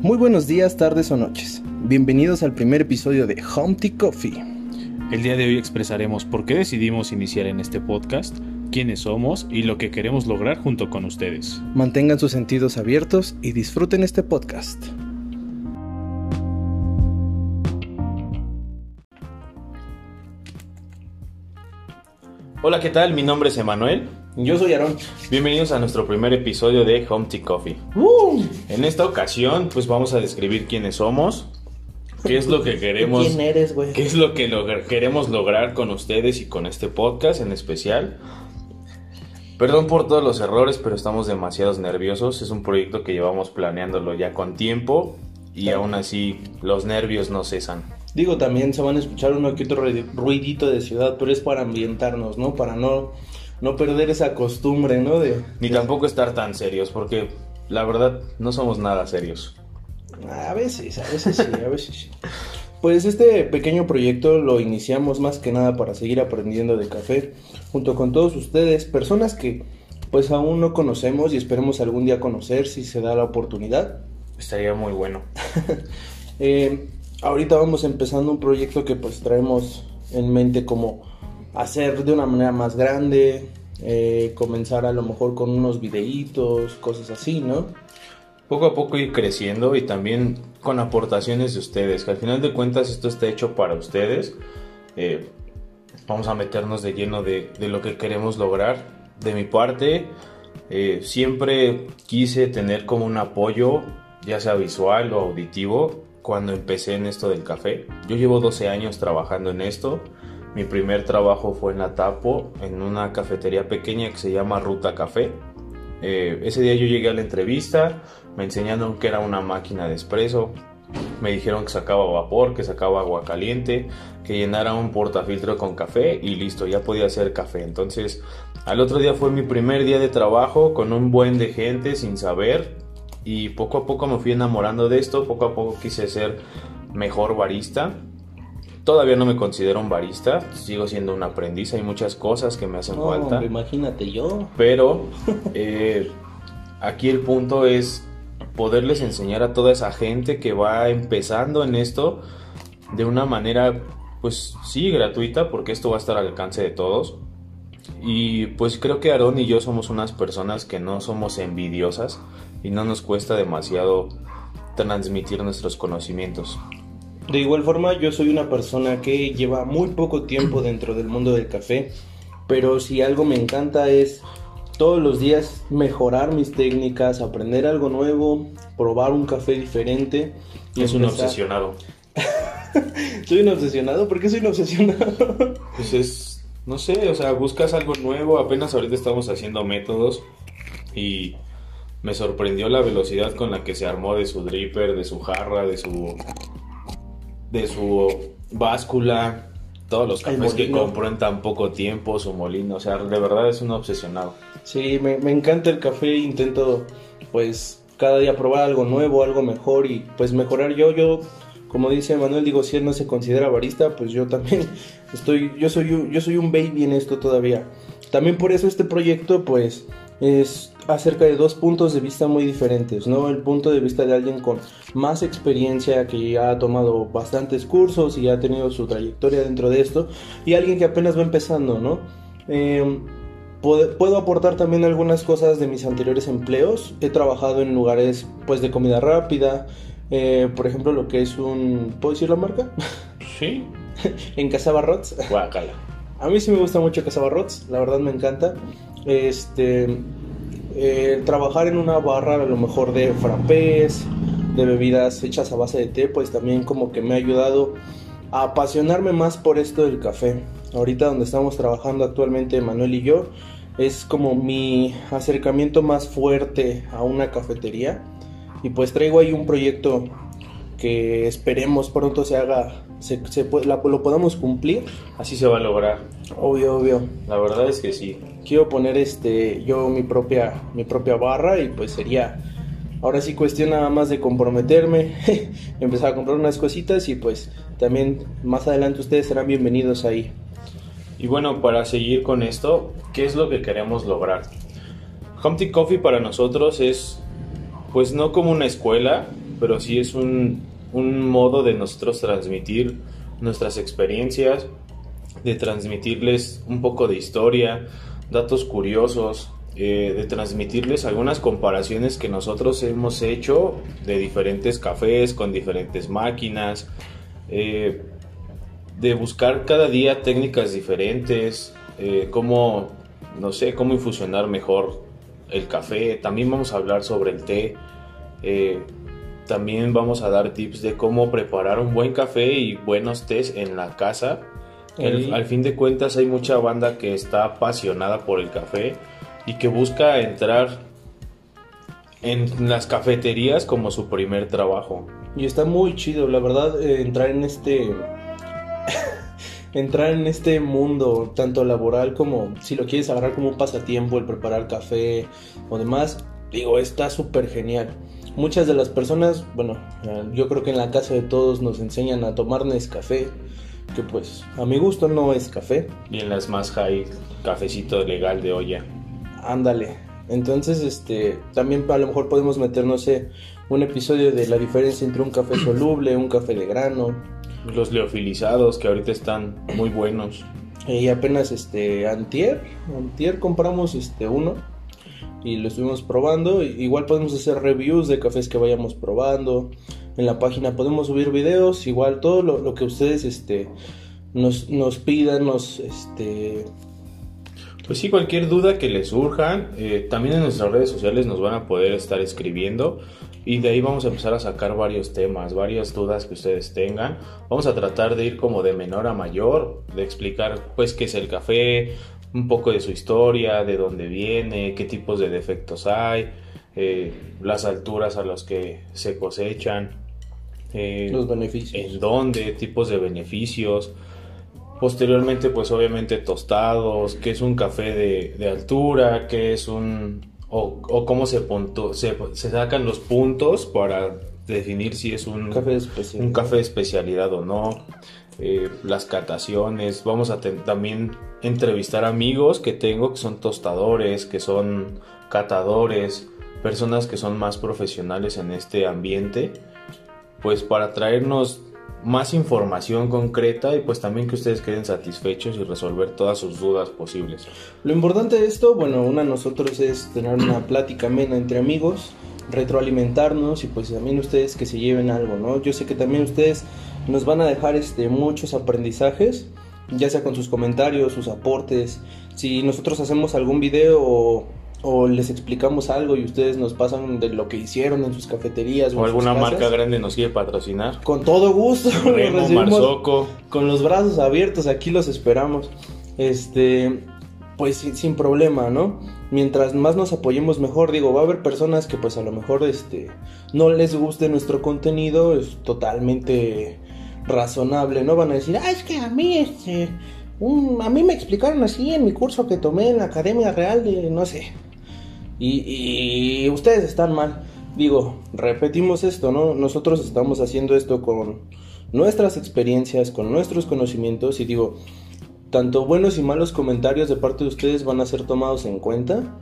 Muy buenos días, tardes o noches. Bienvenidos al primer episodio de Home Tea Coffee. El día de hoy expresaremos por qué decidimos iniciar en este podcast, quiénes somos y lo que queremos lograr junto con ustedes. Mantengan sus sentidos abiertos y disfruten este podcast. Hola, ¿qué tal? Mi nombre es Emanuel. Yo soy Aaron. Bienvenidos a nuestro primer episodio de Home Tea Coffee. En esta ocasión, pues vamos a describir quiénes somos, qué es lo que queremos, ¿Quién eres, güey? qué es lo que queremos lograr con ustedes y con este podcast en especial. Perdón por todos los errores, pero estamos demasiados nerviosos. Es un proyecto que llevamos planeándolo ya con tiempo y aún así los nervios no cesan. Digo, también se van a escuchar uno que otro ruid- ruidito de ciudad, pero es para ambientarnos, ¿no? Para no, no perder esa costumbre, ¿no? De, Ni tampoco estar tan serios, porque la verdad no somos nada serios. A veces, a veces sí, a veces sí. Pues este pequeño proyecto lo iniciamos más que nada para seguir aprendiendo de café junto con todos ustedes, personas que pues aún no conocemos y esperemos algún día conocer si se da la oportunidad. Estaría muy bueno. Eh, ahorita vamos empezando un proyecto que pues traemos en mente como hacer de una manera más grande, eh, comenzar a lo mejor con unos videitos, cosas así, ¿no? Poco a poco ir creciendo y también con aportaciones de ustedes, que al final de cuentas esto está hecho para ustedes. Eh, vamos a meternos de lleno de, de lo que queremos lograr. De mi parte, eh, siempre quise tener como un apoyo, ya sea visual o auditivo, cuando empecé en esto del café. Yo llevo 12 años trabajando en esto. Mi primer trabajo fue en la Tapo, en una cafetería pequeña que se llama Ruta Café. Eh, ese día yo llegué a la entrevista, me enseñaron que era una máquina de espresso, me dijeron que sacaba vapor, que sacaba agua caliente, que llenara un portafiltro con café y listo, ya podía hacer café. Entonces, al otro día fue mi primer día de trabajo con un buen de gente sin saber y poco a poco me fui enamorando de esto, poco a poco quise ser mejor barista. Todavía no me considero un barista, sigo siendo un aprendiz, hay muchas cosas que me hacen falta. imagínate yo. Pero eh, aquí el punto es poderles enseñar a toda esa gente que va empezando en esto de una manera, pues sí, gratuita, porque esto va a estar al alcance de todos. Y pues creo que Aarón y yo somos unas personas que no somos envidiosas y no nos cuesta demasiado transmitir nuestros conocimientos. De igual forma, yo soy una persona que lleva muy poco tiempo dentro del mundo del café, pero si algo me encanta es todos los días mejorar mis técnicas, aprender algo nuevo, probar un café diferente. y Es un empezar- obsesionado. Soy un obsesionado, ¿por qué soy un obsesionado? Pues es, no sé, o sea, buscas algo nuevo. Apenas ahorita estamos haciendo métodos y me sorprendió la velocidad con la que se armó de su dripper, de su jarra, de su de su báscula, todos los cafés que compró en tan poco tiempo, su molino, o sea, de verdad es un obsesionado. Sí, me, me encanta el café, intento pues cada día probar algo nuevo, algo mejor y pues mejorar yo, yo como dice Manuel, digo, si él no se considera barista, pues yo también estoy, yo soy un, yo soy un baby en esto todavía. También por eso este proyecto pues es acerca de dos puntos de vista muy diferentes, ¿no? El punto de vista de alguien con más experiencia que ya ha tomado bastantes cursos y ya ha tenido su trayectoria dentro de esto y alguien que apenas va empezando, ¿no? Eh, Puedo, aportar también algunas cosas de mis anteriores empleos. He trabajado en lugares pues de comida rápida. eh, por ejemplo, lo que es un... ¿Puedo decir la marca? Sí, en Casabarrots. guácala. A mí sí me gusta mucho Casabarrots. La verdad me encanta. Este... eh, trabajar en una barra a lo mejor de frappés, de bebidas hechas a base de té, pues también como que me ha ayudado a apasionarme más por esto del café. Ahorita donde estamos trabajando actualmente Manuel y yo, es como mi acercamiento más fuerte a una cafetería. Y pues traigo ahí un proyecto que esperemos pronto se haga, se, se pu- la- lo podamos cumplir. Así se va a lograr. Obvio, obvio. La verdad es que sí. Quiero poner este yo mi propia mi propia barra y pues sería ahora sí cuestión nada más de comprometerme, empezar a comprar unas cositas y pues también más adelante ustedes serán bienvenidos ahí. Y bueno, para seguir con esto, ¿qué es lo que queremos lograr? Humpty Coffee para nosotros es, pues no como una escuela, pero sí es un, un modo de nosotros transmitir nuestras experiencias, de transmitirles un poco de historia, datos curiosos, eh, de transmitirles algunas comparaciones que nosotros hemos hecho de diferentes cafés con diferentes máquinas, eh, de buscar cada día técnicas diferentes, eh, cómo, no sé, cómo infusionar mejor el café. También vamos a hablar sobre el té. También vamos a dar tips de cómo preparar un buen café y buenos tés en la casa. al fin de cuentas hay mucha banda que está apasionada por el café y que busca entrar en las cafeterías como su primer trabajo. Y está muy chido, la verdad, eh, entrar en este entrar en este mundo tanto laboral como si lo quieres agarrar como un pasatiempo el preparar café o demás, digo, está súper genial. Muchas de las personas, bueno, eh, yo creo que en la casa de todos nos enseñan a tomar café que pues a mi gusto no es café. Y en las más high, cafecito legal de olla. Ándale. Entonces, este, también a lo mejor podemos meter, no sé, un episodio de la diferencia entre un café soluble, un café de grano. Los leofilizados que ahorita están muy buenos. Y apenas este antier, antier compramos este uno y lo estuvimos probando. Igual podemos hacer reviews de cafés que vayamos probando. En la página podemos subir videos, igual todo lo, que ustedes este nos, nos pidan, nos este pues sí, cualquier duda que les surja, eh, también en nuestras redes sociales nos van a poder estar escribiendo y de ahí vamos a empezar a sacar varios temas, varias dudas que ustedes tengan. Vamos a tratar de ir como de menor a mayor, de explicar pues qué es el café, un poco de su historia, de dónde viene, qué tipos de defectos hay, eh, las alturas a las que se cosechan, eh, los beneficios, en dónde, tipos de beneficios. Posteriormente, pues obviamente tostados, que es un café de, altura, que es un... o, cómo se, se, se, sacan los puntos para definir si es un café de, un café de especialidad o no. Eh, las cataciones, vamos a también entrevistar amigos que tengo que son tostadores, que son catadores, personas que son más profesionales en este ambiente, pues para traernos más información concreta y pues también que ustedes queden satisfechos y resolver todas sus dudas posibles. Lo importante de esto, bueno, una nosotros es tener una plática amena entre amigos, retroalimentarnos y pues también ustedes que se lleven algo, ¿no? Yo sé que también ustedes nos van a dejar este muchos aprendizajes, ya sea con sus comentarios, sus aportes, si nosotros hacemos algún video o o les explicamos algo y ustedes nos pasan de lo que hicieron en sus cafeterías o, alguna marca grande nos quiere patrocinar. Con todo gusto, con los brazos abiertos, aquí los esperamos. Este, pues sin, problema, ¿no? Mientras más nos apoyemos mejor, digo, va a haber personas que pues a lo mejor este no les guste nuestro contenido, es totalmente razonable, no van a decir, "Ah, es que a mí este a mí me explicaron así en mi curso que tomé en la Academia Real de no sé, y, ustedes están mal. Digo, repetimos esto, ¿no? Nosotros estamos haciendo esto con nuestras experiencias, con nuestros conocimientos y digo, tanto buenos y malos comentarios de parte de ustedes van a ser tomados en cuenta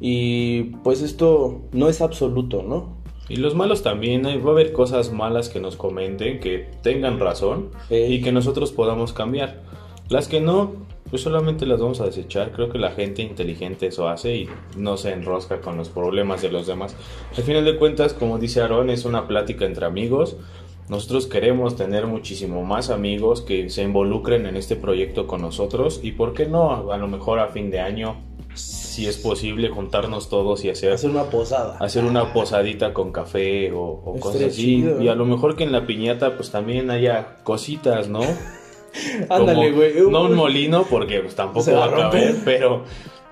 y pues esto no es absoluto, ¿no? Y los malos también, va a haber cosas malas que nos comenten, que tengan razón y que nosotros podamos cambiar. Las que no, pues solamente las vamos a desechar. Creo que la gente inteligente eso hace y no se enrosca con los problemas de los demás. Al final de cuentas, como dice Aaron, es una plática entre amigos. Nosotros queremos tener muchísimo más amigos que se involucren en este proyecto con nosotros y por qué no, a lo mejor a fin de año, si es posible, juntarnos todos y hacer, hacer una posada. Hacer una posadita con café o, cosas así. Y a lo mejor que en la piñata pues también haya cositas, ¿no? Ándale, güey. No un molino porque pues, tampoco va a caber, pero...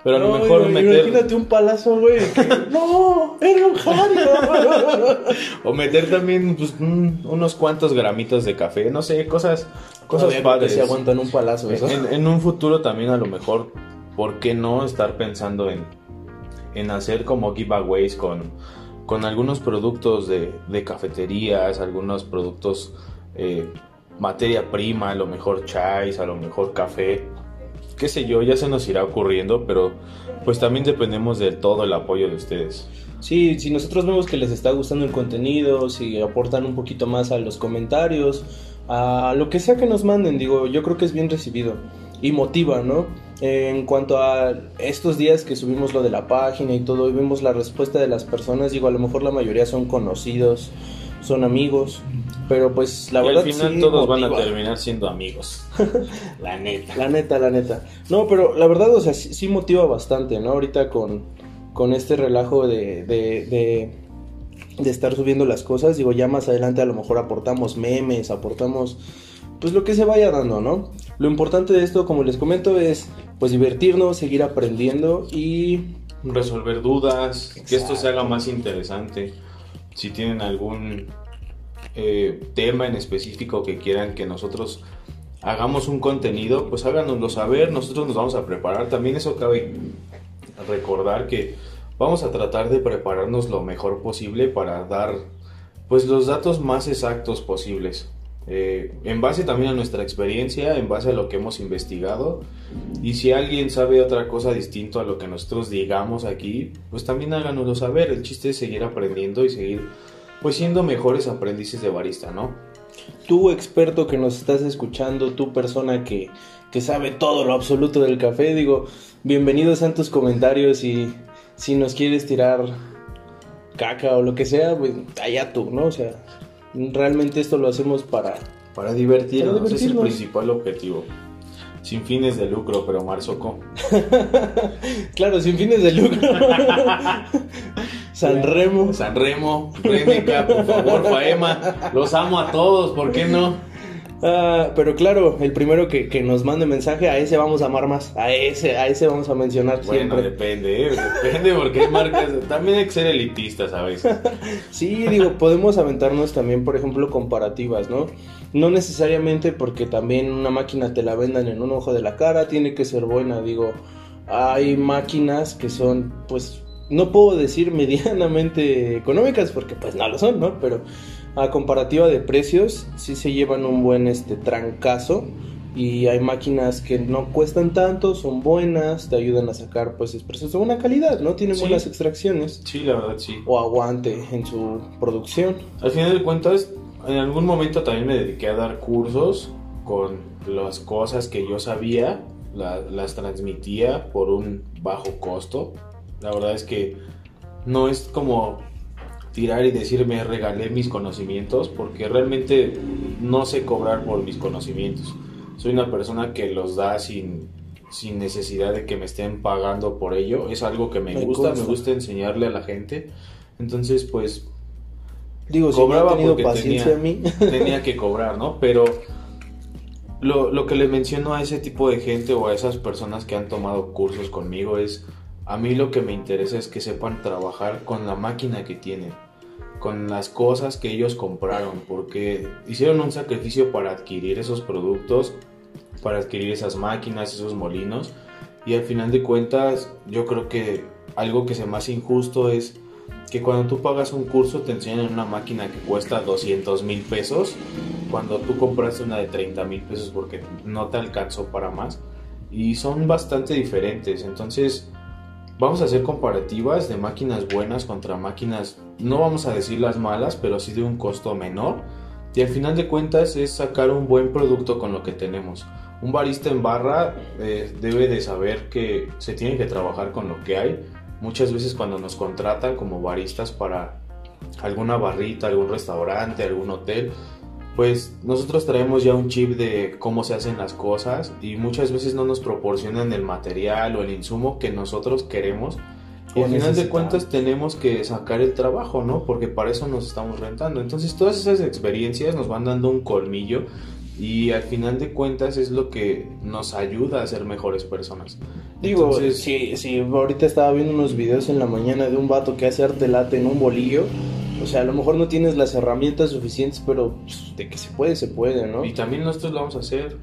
Pero a lo mejor meter. Imagínate un palazo, güey. no, era un o meter también pues, unos cuantos gramitos de café. No sé, cosas, cosas padres. se aguantan un palazo, eso. En, un futuro también, a lo mejor, ¿por qué no estar pensando en, en hacer como giveaways con, con algunos productos de, de cafeterías, algunos productos. Eh, materia prima, a lo mejor chais, a lo mejor café, qué sé yo, ya se nos irá ocurriendo, pero pues también dependemos de todo el apoyo de ustedes. Sí, si nosotros vemos que les está gustando el contenido, si aportan un poquito más a los comentarios, a lo que sea que nos manden, digo, yo creo que es bien recibido y motiva, ¿no? En cuanto a estos días que subimos lo de la página y todo, y vimos la respuesta de las personas, digo, a lo mejor la mayoría son conocidos, son amigos, pero pues la verdad al final sí todos van a terminar siendo amigos. la neta. La neta, la neta. No, pero la verdad, o sea, sí, sí motiva bastante, ¿no? Ahorita con, con este relajo de, de, de, de estar subiendo las cosas, digo, ya más adelante a lo mejor aportamos memes, aportamos, pues lo que se vaya dando, ¿no? Lo importante de esto, como les comento, es pues divertirnos, seguir aprendiendo y... resolver dudas, que esto se haga más interesante. Si tienen algún eh, tema en específico que quieran que nosotros hagamos un contenido, pues háganoslo saber, nosotros nos vamos a preparar. También eso cabe recordar que vamos a tratar de prepararnos lo mejor posible para dar pues los datos más exactos posibles. Eh, en base también a nuestra experiencia, en base a lo que hemos investigado, y si alguien sabe otra cosa distinto a lo que nosotros digamos aquí, pues también háganoslo saber. El chiste es seguir aprendiendo y seguir pues siendo mejores aprendices de barista, ¿no? Tú experto que nos estás escuchando, tú persona que, que sabe todo lo absoluto del café, digo, bienvenidos a tus comentarios y si nos quieres tirar caca o lo que sea, pues allá tú, ¿no? O sea, realmente esto lo hacemos para... Para divertirnos, Para es el principal objetivo. Sin fines de lucro, pero Marzoco. Claro, sin fines de lucro. San Remo. San Remo, Reneca, por favor, Faema. Los amo a todos, ¿por qué no? Ah, pero claro, el primero que, que nos mande mensaje, a ese vamos a amar más. A ese, a ese vamos a mencionar Bueno, siempre. depende, ¿eh? depende porque hay marcas. También hay que ser elitistas a veces. Sí, digo, podemos aventarnos también, por ejemplo, comparativas, ¿no? No necesariamente porque también una máquina te la vendan en un ojo de la cara, tiene que ser buena, digo, hay máquinas que son, pues, no puedo decir medianamente económicas porque pues no lo son, ¿no? Pero a comparativa de precios, sí se llevan un buen, este, trancazo. Y hay máquinas que no cuestan tanto, son buenas, te ayudan a sacar pues expresos de buena calidad, ¿no? Tienen Sí. buenas extracciones Sí, la verdad, sí. o aguante en su producción. Al final de cuentas, en algún momento también me dediqué a dar cursos con las cosas que yo sabía, la- las transmitía por un bajo costo. La verdad es que no es como tirar y decir me regalé mis conocimientos, porque realmente no sé cobrar por mis conocimientos. Soy una persona que los da sin, sin necesidad de que me estén pagando por ello. Es algo que me Me gusta, me consta. gusta enseñarle a la gente. Entonces, pues Digo, si Cobraba ha tenido porque paciencia tenía- a mí. tenía que cobrar, ¿no? Pero lo, lo que le menciono a ese tipo de gente o a esas personas que han tomado cursos conmigo es, a mí lo que me interesa es que sepan trabajar con la máquina que tienen, con las cosas que ellos compraron, porque hicieron un sacrificio para adquirir esos productos, para adquirir esas máquinas, esos molinos, y al final de cuentas yo creo que algo que se me hace injusto es que cuando tú pagas un curso te enseñan una máquina que cuesta 200 mil pesos, cuando tú compraste una de 30 mil pesos porque no te alcanzó para más, y son bastante diferentes, entonces vamos a hacer comparativas de máquinas buenas contra máquinas, no vamos a decir las malas, pero sí de un costo menor, y al final de cuentas es sacar un buen producto con lo que tenemos. Un barista en barra eh, debe de saber que se tiene que trabajar con lo que hay. Muchas veces cuando nos contratan como baristas para alguna barrita, algún restaurante, algún hotel, pues nosotros traemos ya un chip de cómo se hacen las cosas y muchas veces no nos proporcionan el material o el insumo que nosotros queremos. Y al final de cuentas tenemos que sacar el trabajo, ¿no? Porque para eso nos estamos rentando. Entonces todas esas experiencias nos van dando un colmillo y al final de cuentas es lo que nos ayuda a ser mejores personas. Digo, Entonces, si, si ahorita estaba viendo unos videos en la mañana de un vato que hace arte late en un bolillo, o sea, a lo mejor no tienes las herramientas suficientes, pero pues, de que se puede, se puede, ¿no? Y también nosotros lo vamos a hacer.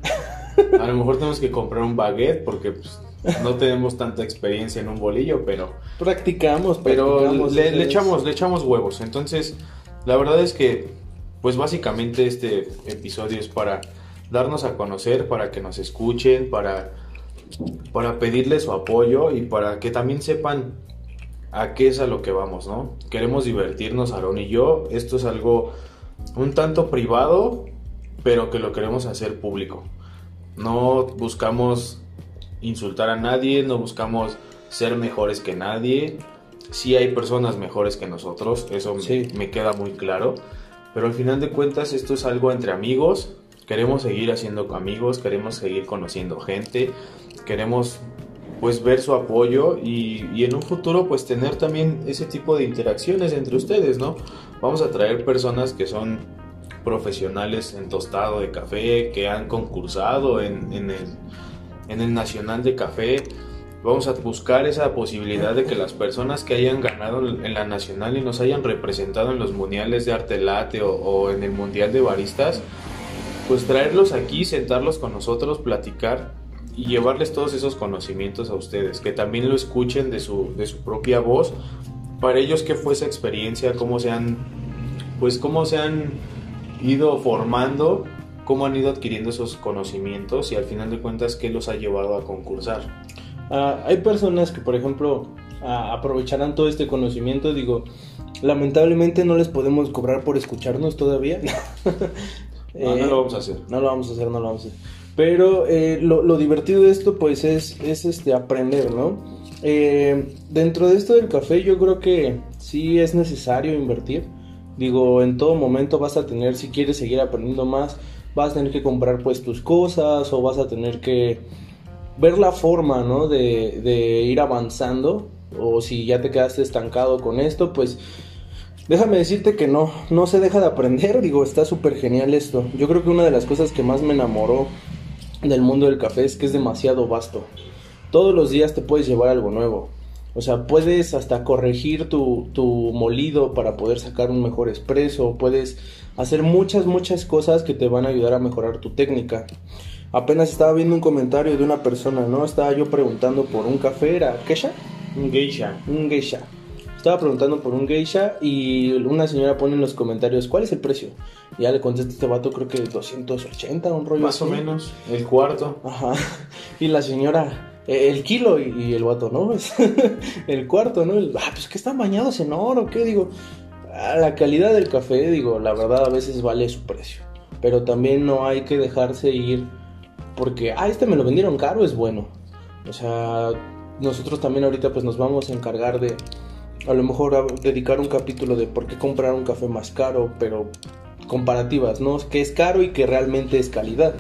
A lo mejor tenemos que comprar un baguette porque pues, no tenemos tanta experiencia en un bolillo, pero, Practicamos, pero practicamos. le, echamos, le echamos huevos. Entonces, la verdad es que, pues básicamente este episodio es para darnos a conocer, para que nos escuchen, para para pedirle su apoyo y para que también sepan a qué es a lo que vamos, ¿no? Queremos divertirnos, Aaron y yo. Esto es algo un tanto privado, pero que lo queremos hacer público. No buscamos insultar a nadie, no buscamos ser mejores que nadie. Sí hay personas mejores que nosotros, eso me, queda muy claro. Pero al final de cuentas esto es algo entre amigos. Queremos seguir haciendo amigos, queremos seguir conociendo gente, queremos pues ver su apoyo y, y, en un futuro pues tener también ese tipo de interacciones entre ustedes, ¿no? Vamos a traer personas que son profesionales en tostado de café, que han concursado en, en, el, en el Nacional de Café. Vamos a buscar esa posibilidad de que las personas que hayan ganado en la Nacional y nos hayan representado en los mundiales de arte late o, o en el Mundial de Baristas, pues traerlos aquí, sentarlos con nosotros, platicar y llevarles todos esos conocimientos a ustedes, que también lo escuchen de su, de su propia voz, para ellos qué fue esa experiencia, cómo se han, pues cómo se han ido formando, cómo han ido adquiriendo esos conocimientos y al final de cuentas qué los ha llevado a concursar. Ah, hay personas que, por ejemplo, aprovecharán todo este conocimiento, digo, lamentablemente no les podemos cobrar por escucharnos todavía. no, no lo vamos a hacer. No lo vamos a hacer, no lo vamos a hacer. Pero eh, lo, divertido de esto pues es, es este, aprender, ¿no? Eh, dentro de esto del café yo creo que sí es necesario invertir. Digo, en todo momento vas a tener, si quieres seguir aprendiendo más, vas a tener que comprar pues tus cosas o vas a tener que ver la forma, ¿no? De, de ir avanzando. O si ya te quedaste estancado con esto, pues Déjame decirte que no, no se deja de aprender, digo, está súper genial esto. Yo creo que una de las cosas que más me enamoró del mundo del café es que es demasiado vasto. Todos los días te puedes llevar algo nuevo. O sea, puedes hasta corregir tu, tu molido para poder sacar un mejor espresso. Puedes hacer muchas, muchas cosas que te van a ayudar a mejorar tu técnica. Apenas estaba viendo un comentario de una persona, ¿no? Estaba yo preguntando por un café, ¿era Kesha? Un geisha. Un geisha. Estaba preguntando por un geisha y una señora pone en los comentarios, ¿cuál es el precio? Y ya le contesta este vato, creo que 280, un rollo Más o menos, el cuarto. Ajá. Y la señora, e, el kilo y, el vato, ¿no? el cuarto, ¿no? ah, pues que están bañados en oro, ¿qué? Digo, la calidad del café, digo, la verdad a veces vale su precio. Pero también no hay que dejarse ir porque, ah, este me lo vendieron caro, es bueno. O sea, nosotros también ahorita pues nos vamos a encargar de a lo mejor dedicar un capítulo de por qué comprar un café más caro, pero comparativas, ¿no? Que es caro y que realmente es calidad.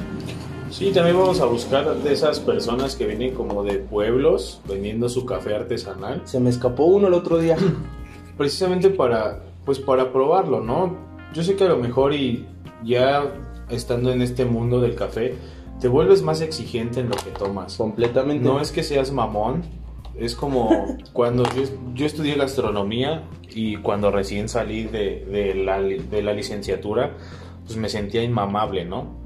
Sí, también vamos a buscar de esas personas que vienen como de pueblos vendiendo su café artesanal. Se me escapó uno el otro día. Precisamente para, pues para probarlo, ¿no? Yo sé que a lo mejor y ya estando en este mundo del café, te vuelves más exigente en lo que tomas. Completamente. No es que seas mamón, es como cuando yo, estudié gastronomía y cuando recién salí de, la, de la licenciatura, pues me sentía inmamable, ¿no?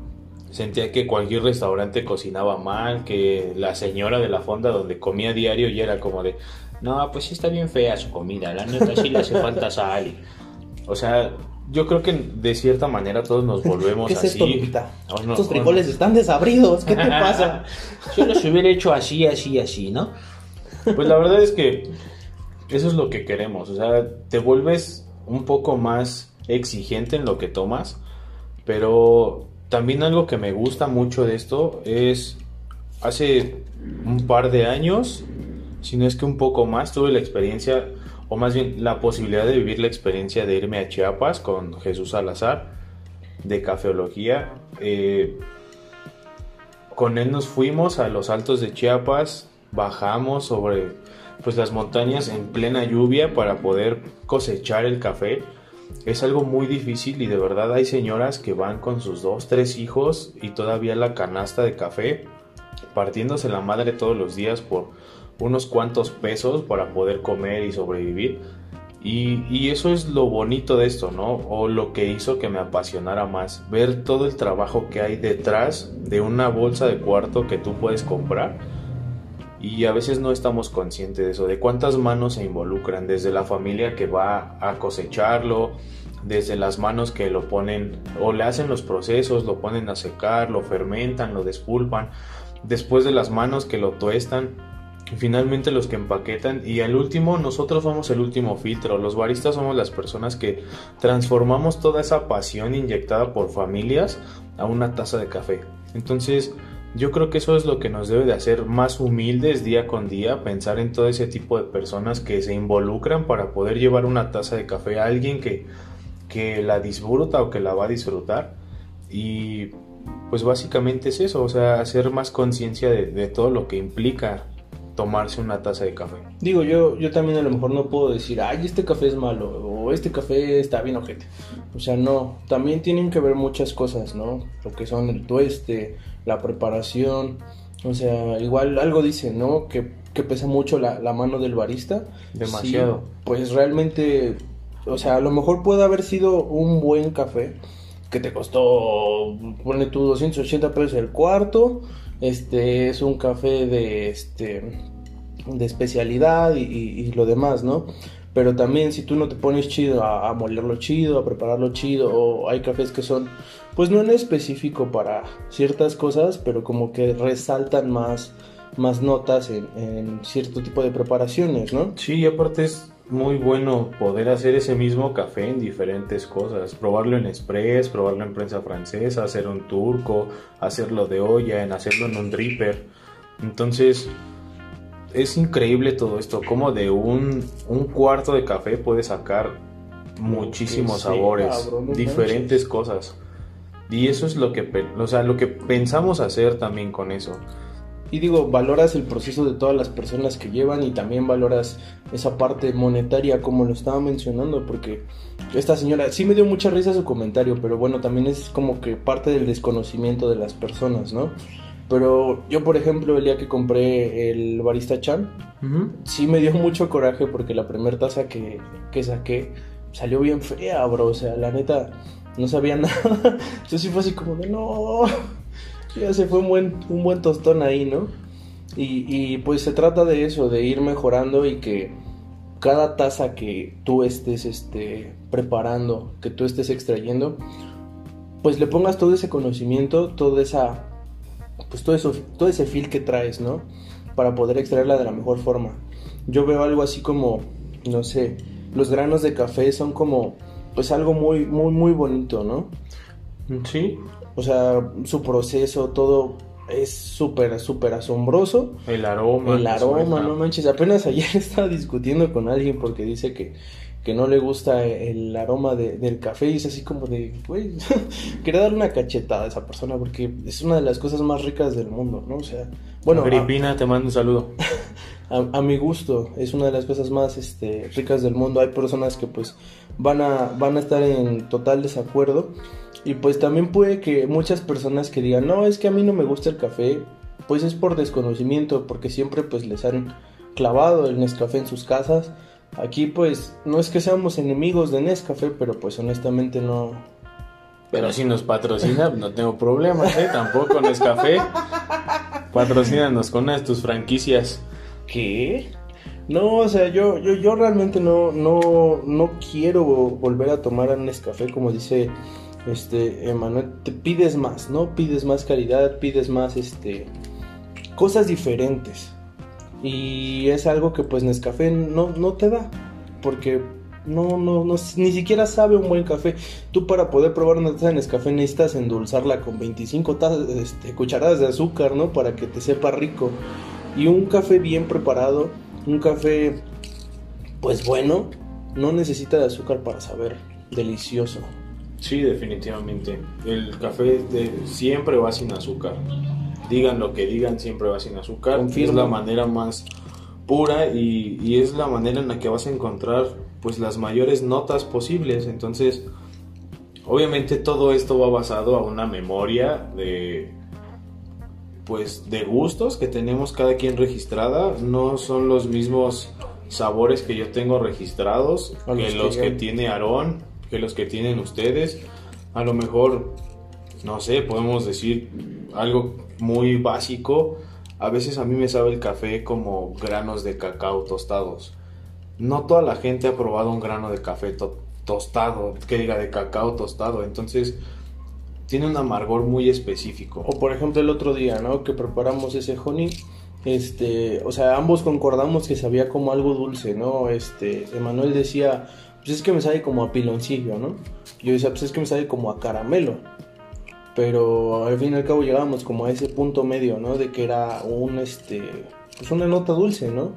Sentía que cualquier restaurante cocinaba mal, que la señora de la fonda donde comía diario ya era como de, no, pues sí está bien fea su comida, la neta sí le hace falta sal. O sea, yo creo que de cierta manera todos nos volvemos ¿Qué es así. Esto, Estos frijoles están desabridos, ¿qué te pasa? Yo los hubiera hecho así, así, así, ¿no? Pues la verdad es que eso es lo que queremos. O sea, te vuelves un poco más exigente en lo que tomas. Pero también algo que me gusta mucho de esto es hace un par de años, si no es que un poco más, tuve la experiencia, o más bien la posibilidad de vivir la experiencia de irme a Chiapas con Jesús Salazar de cafeología. Eh, con él nos fuimos a los altos de Chiapas, bajamos sobre pues las montañas en plena lluvia para poder cosechar el café. Es algo muy difícil y de verdad hay señoras que van con sus dos, tres hijos y todavía la canasta de café partiéndose la madre todos los días por unos cuantos pesos para poder comer y sobrevivir. Y, y, eso es lo bonito de esto, ¿no? O lo que hizo que me apasionara más. Ver todo el trabajo que hay detrás de una bolsa de cuarto que tú puedes comprar y a veces no estamos conscientes de eso, de cuántas manos se involucran, desde la familia que va a cosecharlo, desde las manos que lo ponen o le hacen los procesos, lo ponen a secar, lo fermentan, lo despulpan. después de las manos que lo tuestan, finalmente los que empaquetan y al último nosotros somos el último filtro, los baristas somos las personas que transformamos toda esa pasión inyectada por familias a una taza de café. Entonces, yo creo que eso es lo que nos debe de hacer más humildes día con día, pensar en todo ese tipo de personas que se involucran para poder llevar una taza de café a alguien que, que la disfruta o que la va a disfrutar. Y pues básicamente es eso, o sea, hacer más conciencia de, todo lo que implica tomarse una taza de café. Digo, yo, yo también a lo mejor no puedo decir, ay, este café es malo o este café está bien ojete. O sea, no, también tienen que ver muchas cosas, ¿no? Lo que son el tueste, la preparación. O sea, igual algo dice, ¿no? Que, que pesa mucho la, la, mano del barista. Demasiado. Sí, pues realmente, o sea, a lo mejor puede haber sido un buen café que te costó, pone tú 280 pesos el cuarto. Este es un café de, este, de especialidad y, y, y lo demás, ¿no? Pero también si tú no te pones chido a, a, molerlo chido, a prepararlo chido, o hay cafés que son, pues no en específico para ciertas cosas, pero como que resaltan más, más notas en, en cierto tipo de preparaciones, ¿no? Sí, y aparte es muy bueno poder hacer ese mismo café en diferentes cosas, probarlo en express, probarlo en prensa francesa, hacer un turco, hacerlo de olla, en hacerlo en un dripper. Entonces, es increíble todo esto, como de un, un cuarto de café puedes sacar muchísimos sí, sabores, cabrón, diferentes manches. cosas. Y eso es lo que, o sea, lo que pensamos hacer también con eso. Y digo, valoras el proceso de todas las personas que llevan y también valoras esa parte monetaria como lo estaba mencionando, porque esta señora sí me dio mucha risa su comentario, pero bueno, también es como que parte del desconocimiento de las personas, ¿no? Pero yo, por ejemplo, el día que compré el Barista Chan, uh -huh. sí me dio mucho coraje porque la primera taza que, que, saqué salió bien fea, bro. O sea, la neta, no sabía nada. Yo sí fue así como de no. Ya se fue un buen, un buen tostón ahí, ¿no? Y, y pues se trata de eso, de ir mejorando y que cada taza que tú estés este, preparando, que tú estés extrayendo, pues le pongas todo ese conocimiento, toda esa pues todo eso, todo ese feel que traes, ¿no? Para poder extraerla de la mejor forma. Yo veo algo así como, no sé, los granos de café son como, pues algo muy, muy, muy bonito, ¿no? Sí. O sea, su proceso, todo es súper, súper asombroso. El aroma. El aroma, no manches. Apenas ayer estaba discutiendo con alguien porque dice que que no le gusta el aroma de, del café y es así como de, güey, quería darle una cachetada a esa persona porque es una de las cosas más ricas del mundo, ¿no? O sea, bueno... Agripina, a, te mando un saludo. A, a, mi gusto, es una de las cosas más este, ricas del mundo. Hay personas que pues van a, van a estar en total desacuerdo y pues también puede que muchas personas que digan, no, es que a mí no me gusta el café, pues es por desconocimiento, porque siempre pues les han clavado el Nescafé en sus casas Aquí pues no es que seamos enemigos de Nescafé, pero pues honestamente no... Pero si nos patrocina, no tengo problemas, ¿eh? Tampoco Nescafé. Patrocínanos con una de tus franquicias. ¿Qué? No, o sea, yo, yo, yo realmente no, no, no quiero volver a tomar Nescafé, como dice este Emanuel. Te pides más, ¿no? Pides más calidad, pides más, este, cosas diferentes. Y es algo que pues Nescafé no, no te da. Porque no, no, ni siquiera sabe un buen café. Tú para poder probar una taza de Nescafé necesitas endulzarla con 25 tazas, este, cucharadas de azúcar, ¿no? Para que te sepa rico. Y un café bien preparado, un café pues bueno, no necesita de azúcar para saber delicioso. Sí, definitivamente. El café siempre va sin azúcar digan lo que digan, siempre va sin azúcar. Confirmo. Es la manera más pura y, y, es la manera en la que vas a encontrar pues las mayores notas posibles. Entonces, obviamente todo esto va basado a una memoria de pues de gustos que tenemos cada quien registrada. No son los mismos sabores que yo tengo registrados que los, los que, que tiene Aarón, que los que tienen ustedes. A lo mejor no sé, podemos decir algo muy básico. A veces a mí me sabe el café como granos de cacao tostados. No toda la gente ha probado un grano de café to tostado, que diga de cacao tostado. Entonces, tiene un amargor muy específico. O por ejemplo el otro día, ¿no? Que preparamos ese honey, este, o sea, ambos concordamos que sabía como algo dulce, ¿no? Este, Emanuel decía, pues es que me sabe como a piloncillo, ¿no? Yo decía, pues es que me sabe como a caramelo. Pero al fin y al cabo llegábamos como a ese punto medio, ¿no? De que era un, este, pues una nota dulce, ¿no?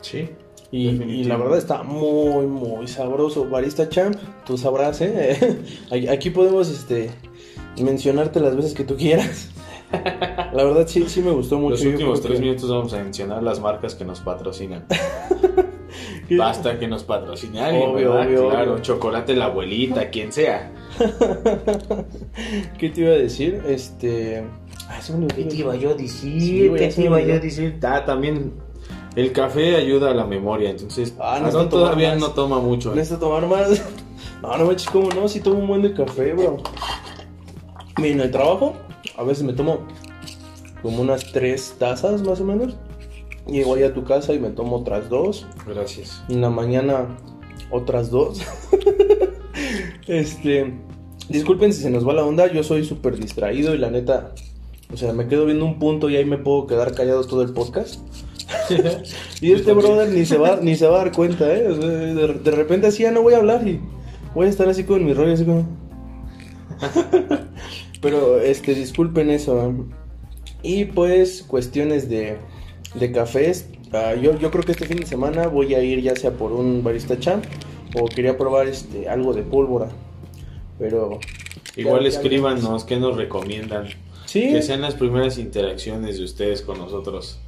Sí. Y, y la verdad está muy, muy sabroso. Barista Champ, tú sabrás, ¿eh? Aquí podemos, este, mencionarte las veces que tú quieras. La verdad sí, sí me gustó mucho. Los últimos tres minutos vamos a mencionar las marcas que nos patrocinan. Basta que nos patrocinen obvio, obvio, claro, chocolate la abuelita, quien sea. ¿Qué te iba a decir? Este... ¿Qué te iba yo a decir? ¿Qué te iba yo a decir? Ah, también el café ayuda a la memoria, entonces ah, no todavía no toma mucho. ¿eh? ¿Necesito tomar más? No, no manches, ¿cómo no? Si tomo un buen de café, bro. Mira, en el trabajo, a veces me tomo como unas tres tazas más o menos. Y voy a tu casa y me tomo otras dos. Gracias. En la mañana otras dos. este. Disculpen si se nos va la onda, yo soy súper distraído y la neta. O sea, me quedo viendo un punto y ahí me puedo quedar callado todo el podcast. y este brother ni se va, ni se va a dar cuenta, ¿eh? de, repente así ya no voy a hablar y voy a estar así con mi rollo, así como. Pero, este, disculpen eso. Y pues, cuestiones de, de cafés. Ah, yo, yo creo que este fin de semana voy a ir ya sea por un barista champ o quería probar este algo de pólvora. Pero. Igual escríbanos qué nos recomiendan. ¿Sí? Que sean las primeras interacciones de ustedes con nosotros.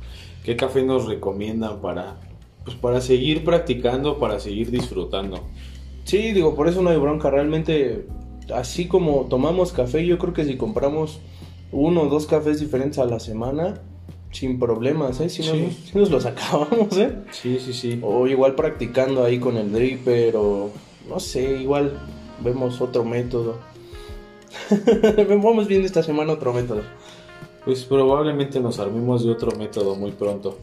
¿Qué café nos recomiendan para, pues, para seguir practicando, para seguir disfrutando? Sí, digo, por eso no hay bronca. Realmente así como tomamos café, yo creo que si compramos uno o dos cafés diferentes a la semana, sin problemas, ¿eh? Si, nos, los acabamos, ¿eh? Sí, sí, sí. O igual practicando ahí con el dripper o no sé, igual vemos otro método. Vamos viendo esta semana otro método. Pues probablemente nos armemos de otro método muy pronto.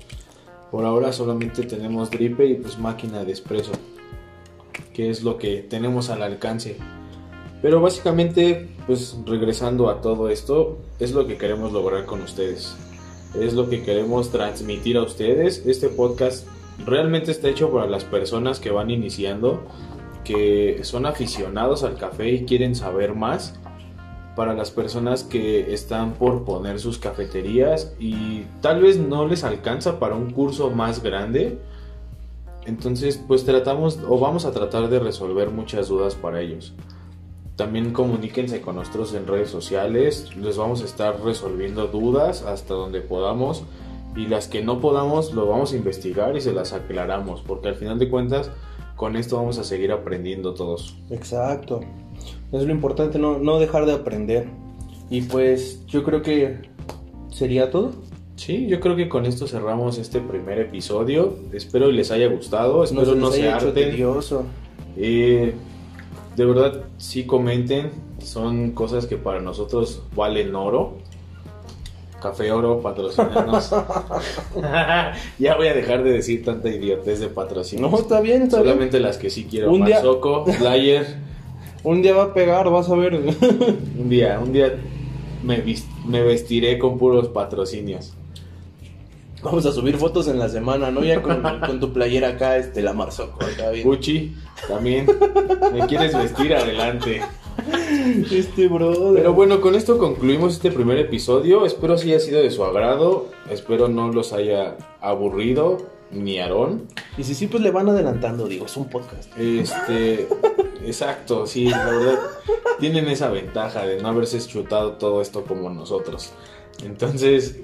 Por ahora solamente tenemos dripper y pues máquina de espresso, que es lo que tenemos al alcance. Pero básicamente, pues regresando a todo esto, es lo que queremos lograr con ustedes. Es lo que queremos transmitir a ustedes. Este podcast realmente está hecho para las personas que van iniciando, que son aficionados al café y quieren saber más. Para las personas que están por poner sus cafeterías y tal vez no les alcanza para un curso más grande. Entonces, pues tratamos o vamos a tratar de resolver muchas dudas para ellos. También comuníquense con nosotros en redes sociales, les vamos a estar resolviendo dudas hasta donde podamos y las que no podamos lo vamos a investigar y se las aclaramos, porque al final de cuentas con esto vamos a seguir aprendiendo todos. Exacto, es lo importante no, no dejar de aprender. Y pues yo creo que sería todo. Sí, yo creo que con esto cerramos este primer episodio. Espero les haya gustado, espero no, se, harten. Tedioso. Eh, de verdad sí comenten, son cosas que para nosotros valen oro. Café Oro, patrocinanos. ya voy a dejar de decir tanta idiotez de patrocinio. No, está bien, está Solamente las que sí quiero. Un día... Flyer. un día va a pegar, vas a ver. un día, un día me, me vestiré con puros patrocinios. Vamos a subir fotos en la semana, ¿no? Ya con, tu playera acá, este, la Marzoco, acá bien. Gucci, también. ¿Me quieres vestir? Adelante. Este brother. Pero bueno, con esto concluimos este primer episodio. Espero si haya sido de su agrado. Espero no los haya aburrido ni Aarón. Y si sí, pues le van adelantando, digo, es un podcast. Este, exacto, sí, la verdad, tienen esa ventaja de no haberse chutado todo esto como nosotros. Entonces,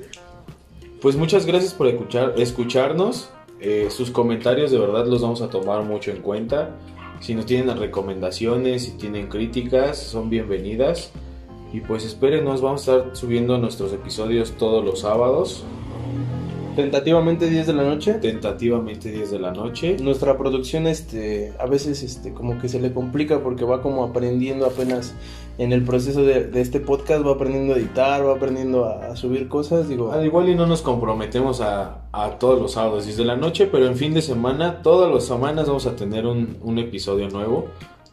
pues muchas gracias por escuchar, escucharnos. Eh, sus comentarios de verdad los vamos a tomar mucho en cuenta. Si nos tienen recomendaciones, si tienen críticas, son bienvenidas. Y pues espérenos, vamos a estar subiendo nuestros episodios todos los sábados. Tentativamente 10 de la noche. Tentativamente 10 de la noche. Nuestra producción este a veces este como que se le complica porque va como aprendiendo apenas en el proceso de, este podcast va aprendiendo a editar, va aprendiendo a, subir cosas, digo. Al igual y no nos comprometemos a, todos los sábados 10 de la noche, pero en fin de semana, todas las semanas vamos a tener un, un episodio nuevo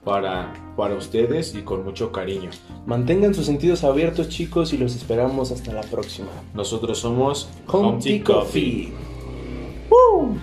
para, para ustedes y con mucho cariño. Mantengan sus sentidos abiertos chicos y los esperamos hasta la próxima. Nosotros somos Home Coffee. ¡Woo!